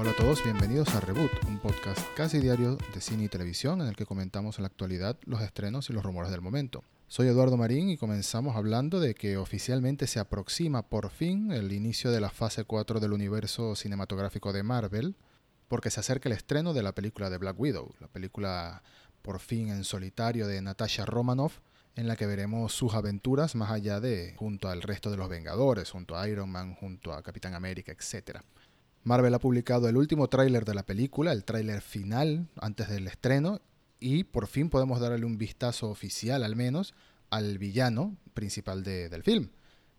Hola a todos, bienvenidos a Reboot, un podcast casi diario de cine y televisión en el que comentamos en la actualidad los estrenos y los rumores del momento. Soy Eduardo Marín y comenzamos hablando de que oficialmente se aproxima por fin el inicio de la fase 4 del universo cinematográfico de Marvel, porque se acerca el estreno de la película de Black Widow, la película por fin en solitario de Natasha Romanoff, en la que veremos sus aventuras más allá de junto al resto de los Vengadores, junto a Iron Man, junto a Capitán América, etc. Marvel ha publicado el último tráiler de la película, el tráiler final antes del estreno, y por fin podemos darle un vistazo oficial al menos al villano principal del film,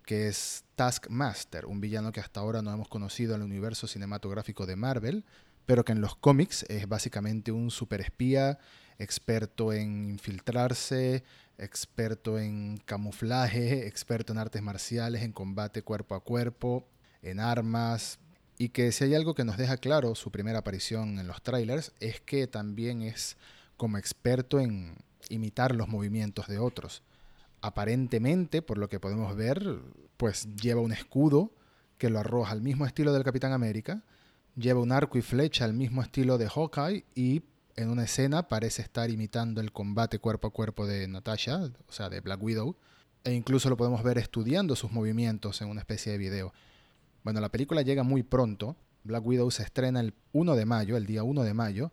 que es Taskmaster, un villano que hasta ahora no hemos conocido en el universo cinematográfico de Marvel, pero que en los cómics es básicamente un superespía, experto en infiltrarse, experto en camuflaje, experto en artes marciales, en combate cuerpo a cuerpo, en armas, y que si hay algo que nos deja claro su primera aparición en los trailers es que también es como experto en imitar los movimientos de otros. Aparentemente, por lo que podemos ver, pues lleva un escudo que lo arroja al mismo estilo del Capitán América, lleva un arco y flecha al mismo estilo de Hawkeye y en una escena parece estar imitando el combate cuerpo a cuerpo de Natasha, o sea, de Black Widow, e incluso lo podemos ver estudiando sus movimientos en una especie de video. Bueno, la película llega muy pronto, Black Widow se estrena el 1 de mayo, el día 1 de mayo,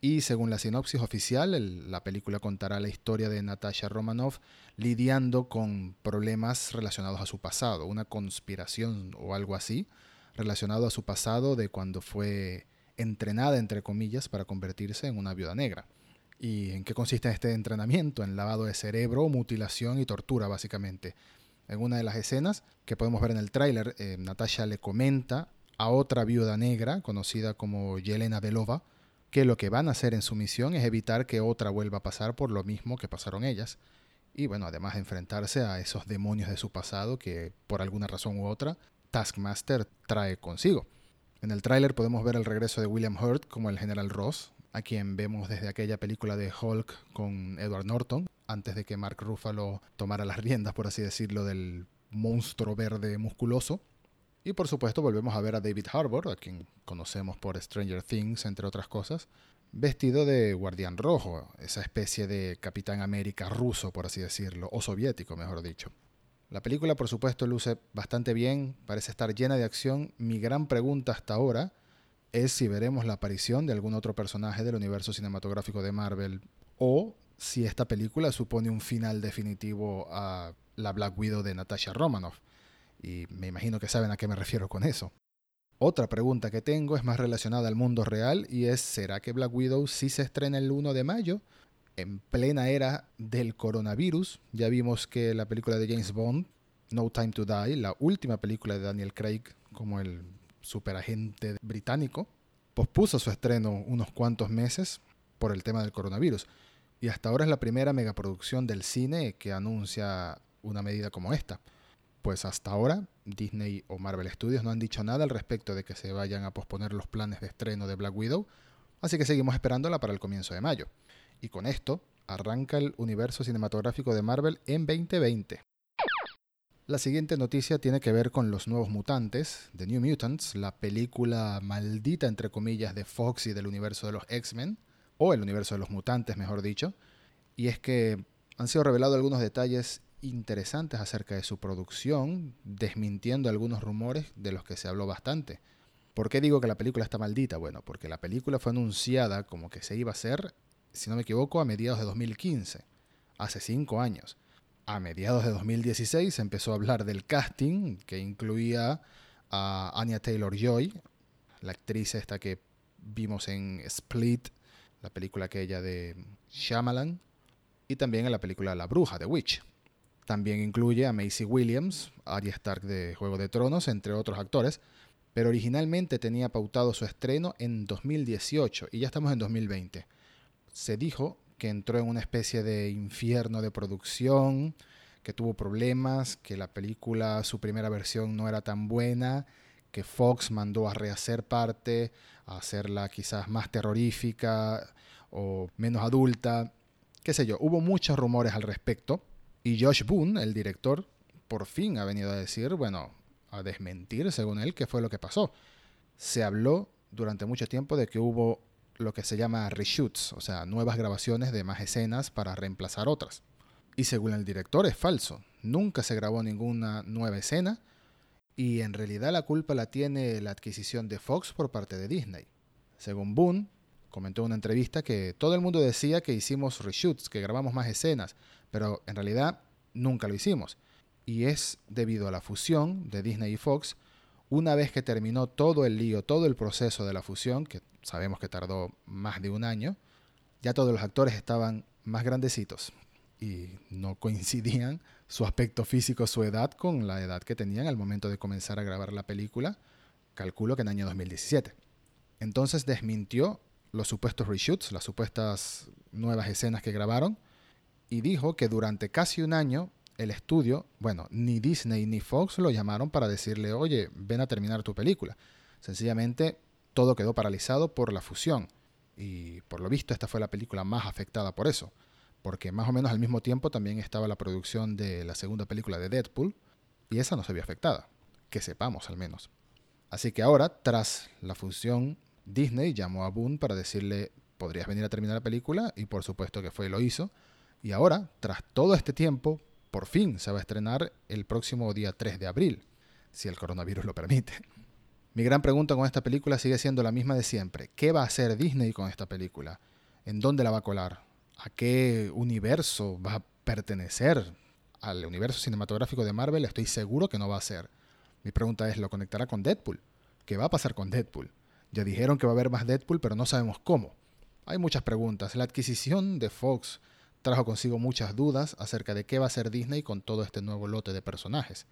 y según la sinopsis oficial, la película contará la historia de Natasha Romanoff lidiando con problemas relacionados a su pasado, una conspiración o algo así, relacionado a su pasado de cuando fue entrenada, entre comillas, para convertirse en una viuda negra. ¿Y en qué consiste este entrenamiento? En lavado de cerebro, mutilación y tortura, básicamente. En una de las escenas que podemos ver en el tráiler, eh, Natasha le comenta a otra viuda negra, conocida como Yelena Belova, que lo que van a hacer en su misión es evitar que otra vuelva a pasar por lo mismo que pasaron ellas. Y bueno, además de enfrentarse a esos demonios de su pasado que por alguna razón u otra Taskmaster trae consigo. En el tráiler podemos ver el regreso de William Hurt como el general Ross, a quien vemos desde aquella película de Hulk con Edward Norton, antes de que Mark Ruffalo tomara las riendas, por así decirlo, del monstruo verde musculoso. Y por supuesto volvemos a ver a David Harbour, a quien conocemos por Stranger Things, entre otras cosas, vestido de guardián rojo, esa especie de Capitán América ruso, por así decirlo, o soviético, mejor dicho. La película, por supuesto, luce bastante bien, parece estar llena de acción. Mi gran pregunta hasta ahora es si veremos la aparición de algún otro personaje del universo cinematográfico de Marvel o si esta película supone un final definitivo a la Black Widow de Natasha Romanoff. Y me imagino que saben a qué me refiero con eso. Otra pregunta que tengo es más relacionada al mundo real y es, ¿será que Black Widow sí se estrena el 1 de mayo? en plena era del coronavirus. Ya vimos que la película de James Bond, No Time to Die, la última película de Daniel Craig como el superagente británico, pospuso su estreno unos cuantos meses por el tema del coronavirus. Y hasta ahora es la primera megaproducción del cine que anuncia una medida como esta. Pues hasta ahora Disney o Marvel Studios no han dicho nada al respecto de que se vayan a posponer los planes de estreno de Black Widow, así que seguimos esperándola para el comienzo de mayo. Y con esto arranca el universo cinematográfico de Marvel en 2020. La siguiente noticia tiene que ver con los nuevos mutantes, The New Mutants, la película maldita entre comillas de Fox y del universo de los X-Men, o el universo de los mutantes mejor dicho, y es que han sido revelados algunos detalles interesantes acerca de su producción, desmintiendo algunos rumores de los que se habló bastante. ¿Por qué digo que la película está maldita? Bueno, porque la película fue anunciada como que se iba a hacer si no me equivoco, a mediados de 2015, hace cinco años. A mediados de 2016 se empezó a hablar del casting que incluía a Anya Taylor Joy, la actriz esta que vimos en Split, la película aquella de Shyamalan, y también en la película La Bruja de Witch. También incluye a Macy Williams, Arya Stark de Juego de Tronos, entre otros actores, pero originalmente tenía pautado su estreno en 2018 y ya estamos en 2020 se dijo que entró en una especie de infierno de producción, que tuvo problemas, que la película, su primera versión no era tan buena, que Fox mandó a rehacer parte, a hacerla quizás más terrorífica o menos adulta, qué sé yo, hubo muchos rumores al respecto y Josh Boone, el director, por fin ha venido a decir, bueno, a desmentir según él qué fue lo que pasó. Se habló durante mucho tiempo de que hubo lo que se llama reshoots, o sea, nuevas grabaciones de más escenas para reemplazar otras. Y según el director es falso, nunca se grabó ninguna nueva escena y en realidad la culpa la tiene la adquisición de Fox por parte de Disney. Según Boone, comentó en una entrevista que todo el mundo decía que hicimos reshoots, que grabamos más escenas, pero en realidad nunca lo hicimos. Y es debido a la fusión de Disney y Fox, una vez que terminó todo el lío, todo el proceso de la fusión, que sabemos que tardó más de un año, ya todos los actores estaban más grandecitos y no coincidían su aspecto físico, su edad con la edad que tenían al momento de comenzar a grabar la película, calculo que en el año 2017. Entonces desmintió los supuestos reshoots, las supuestas nuevas escenas que grabaron, y dijo que durante casi un año el estudio, bueno, ni Disney ni Fox lo llamaron para decirle, oye, ven a terminar tu película. Sencillamente todo quedó paralizado por la fusión. Y por lo visto esta fue la película más afectada por eso. Porque más o menos al mismo tiempo también estaba la producción de la segunda película de Deadpool. Y esa no se vio afectada. Que sepamos al menos. Así que ahora, tras la fusión, Disney llamó a Boone para decirle, podrías venir a terminar la película. Y por supuesto que fue y lo hizo. Y ahora, tras todo este tiempo, por fin se va a estrenar el próximo día 3 de abril, si el coronavirus lo permite. Mi gran pregunta con esta película sigue siendo la misma de siempre. ¿Qué va a hacer Disney con esta película? ¿En dónde la va a colar? ¿A qué universo va a pertenecer? Al universo cinematográfico de Marvel estoy seguro que no va a ser. Mi pregunta es, ¿lo conectará con Deadpool? ¿Qué va a pasar con Deadpool? Ya dijeron que va a haber más Deadpool, pero no sabemos cómo. Hay muchas preguntas. La adquisición de Fox trajo consigo muchas dudas acerca de qué va a hacer Disney con todo este nuevo lote de personajes.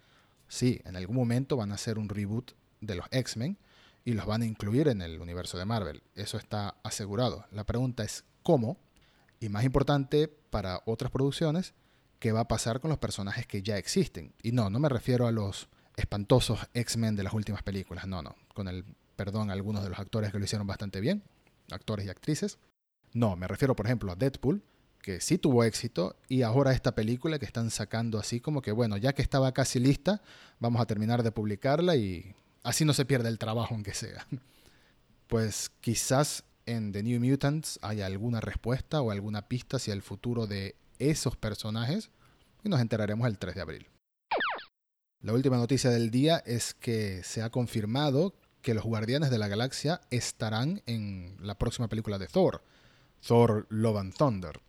Sí, en algún momento van a hacer un reboot de los X-Men y los van a incluir en el universo de Marvel. Eso está asegurado. La pregunta es cómo y más importante para otras producciones, qué va a pasar con los personajes que ya existen. Y no, no me refiero a los espantosos X-Men de las últimas películas, no, no, con el perdón a algunos de los actores que lo hicieron bastante bien, actores y actrices. No, me refiero por ejemplo a Deadpool, que sí tuvo éxito, y ahora esta película que están sacando así como que, bueno, ya que estaba casi lista, vamos a terminar de publicarla y así no se pierde el trabajo aunque sea. Pues quizás en The New Mutants haya alguna respuesta o alguna pista hacia el futuro de esos personajes y nos enteraremos el 3 de abril. La última noticia del día es que se ha confirmado que los Guardianes de la Galaxia estarán en la próxima película de Thor, Thor Love and Thunder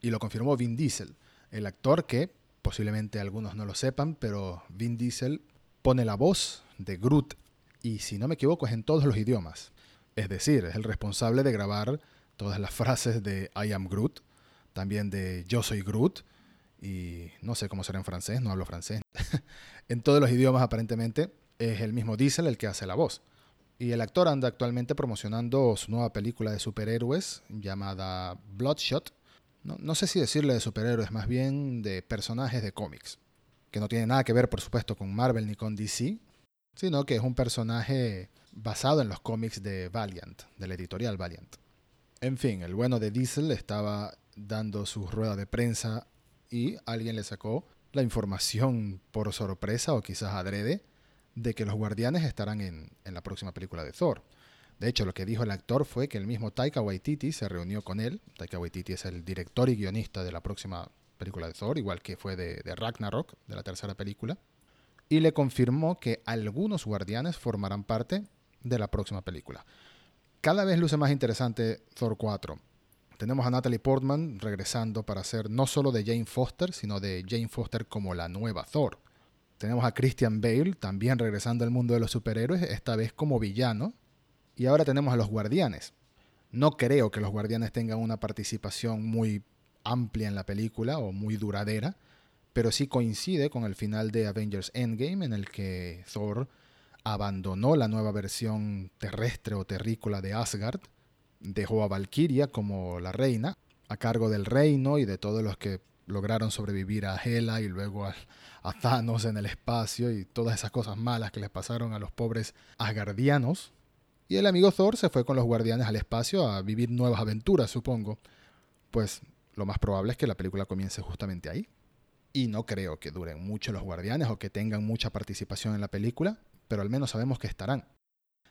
y lo confirmó Vin Diesel, el actor que posiblemente algunos no lo sepan, pero Vin Diesel pone la voz de Groot y si no me equivoco es en todos los idiomas. Es decir, es el responsable de grabar todas las frases de I am Groot, también de Yo soy Groot y no sé cómo será en francés, no hablo francés. en todos los idiomas aparentemente es el mismo Diesel el que hace la voz. Y el actor anda actualmente promocionando su nueva película de superhéroes llamada Bloodshot, no, sé si decirle de superhéroes, más bien de personajes de cómics, que no tiene nada que ver, por supuesto, con Marvel ni con DC, sino que es un personaje basado en los cómics de Valiant, de la editorial Valiant. En fin, el bueno de Diesel estaba dando su rueda de prensa y alguien le sacó la información por sorpresa o quizás adrede de que los guardianes estarán en la próxima película de Thor. De hecho, lo que dijo el actor fue que el mismo Taika Waititi se reunió con él. Taika Waititi es el director y guionista de la próxima película de Thor, igual que fue de, Ragnarok, de la tercera película. Y le confirmó que algunos guardianes formarán parte de la próxima película. Cada vez luce más interesante Thor 4. Tenemos a Natalie Portman regresando para ser no solo de Jane Foster, sino de Jane Foster como la nueva Thor. Tenemos a Christian Bale también regresando al mundo de los superhéroes, esta vez como villano, y ahora tenemos a los guardianes. No creo que los guardianes tengan una participación muy amplia en la película o muy duradera, pero sí coincide con el final de Avengers Endgame en el que Thor abandonó la nueva versión terrestre o terrícola de Asgard, dejó a Valkyria como la reina, a cargo del reino y de todos los que lograron sobrevivir a Hela y luego a, a, Thanos en el espacio y todas esas cosas malas que les pasaron a los pobres asgardianos. Y el amigo Thor se fue con los guardianes al espacio a vivir nuevas aventuras, supongo. Pues lo más probable es que la película comience justamente ahí. Y no creo que duren mucho los guardianes o que tengan mucha participación en la película, pero al menos sabemos que estarán.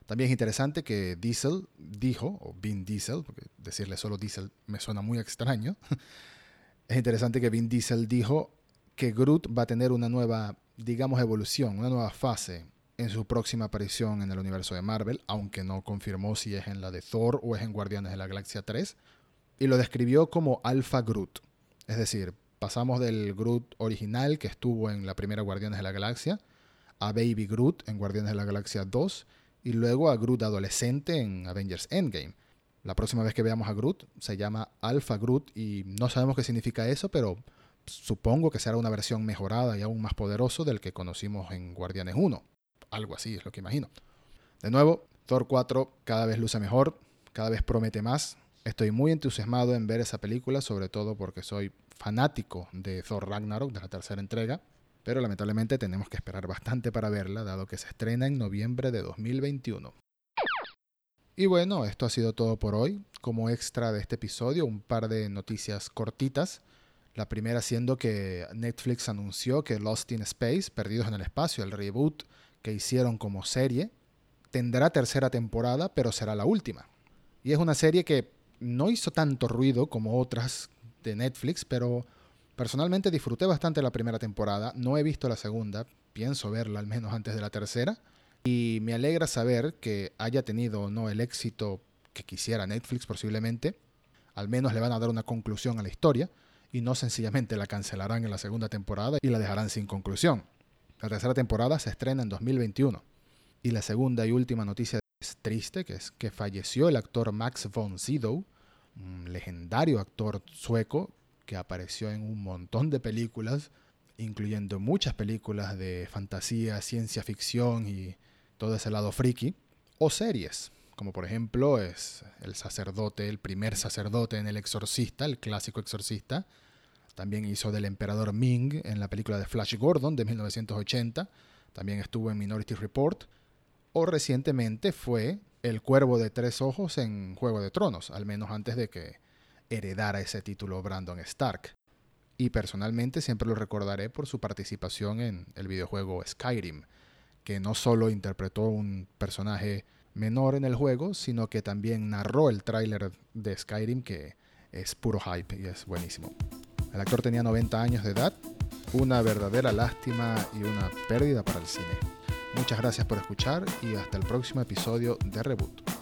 También es interesante que Diesel dijo, o Vin Diesel, porque decirle solo Diesel me suena muy extraño, es interesante que Vin Diesel dijo que Groot va a tener una nueva, digamos, evolución, una nueva fase en su próxima aparición en el universo de Marvel, aunque no confirmó si es en la de Thor o es en Guardianes de la Galaxia 3, y lo describió como Alpha Groot. Es decir, pasamos del Groot original que estuvo en la primera Guardianes de la Galaxia a Baby Groot en Guardianes de la Galaxia 2 y luego a Groot adolescente en Avengers Endgame. La próxima vez que veamos a Groot se llama Alpha Groot y no sabemos qué significa eso, pero supongo que será una versión mejorada y aún más poderoso del que conocimos en Guardianes 1. Algo así es lo que imagino. De nuevo, Thor 4 cada vez luce mejor, cada vez promete más. Estoy muy entusiasmado en ver esa película, sobre todo porque soy fanático de Thor Ragnarok, de la tercera entrega, pero lamentablemente tenemos que esperar bastante para verla, dado que se estrena en noviembre de 2021. Y bueno, esto ha sido todo por hoy. Como extra de este episodio, un par de noticias cortitas. La primera siendo que Netflix anunció que Lost in Space, Perdidos en el Espacio, el reboot que hicieron como serie, tendrá tercera temporada, pero será la última. Y es una serie que no hizo tanto ruido como otras de Netflix, pero personalmente disfruté bastante la primera temporada. No he visto la segunda, pienso verla al menos antes de la tercera. Y me alegra saber que haya tenido o no el éxito que quisiera Netflix posiblemente. Al menos le van a dar una conclusión a la historia y no sencillamente la cancelarán en la segunda temporada y la dejarán sin conclusión. La tercera temporada se estrena en 2021. Y la segunda y última noticia es triste, que es que falleció el actor Max von Sydow, un legendario actor sueco que apareció en un montón de películas, incluyendo muchas películas de fantasía, ciencia ficción y todo ese lado friki, o series, como por ejemplo es El sacerdote, el primer sacerdote en El Exorcista, el clásico Exorcista. También hizo del emperador Ming en la película de Flash Gordon de 1980. También estuvo en Minority Report. O recientemente fue el cuervo de tres ojos en Juego de Tronos, al menos antes de que heredara ese título Brandon Stark. Y personalmente siempre lo recordaré por su participación en el videojuego Skyrim, que no solo interpretó un personaje menor en el juego, sino que también narró el tráiler de Skyrim, que es puro hype y es buenísimo. El actor tenía 90 años de edad, una verdadera lástima y una pérdida para el cine. Muchas gracias por escuchar y hasta el próximo episodio de Reboot.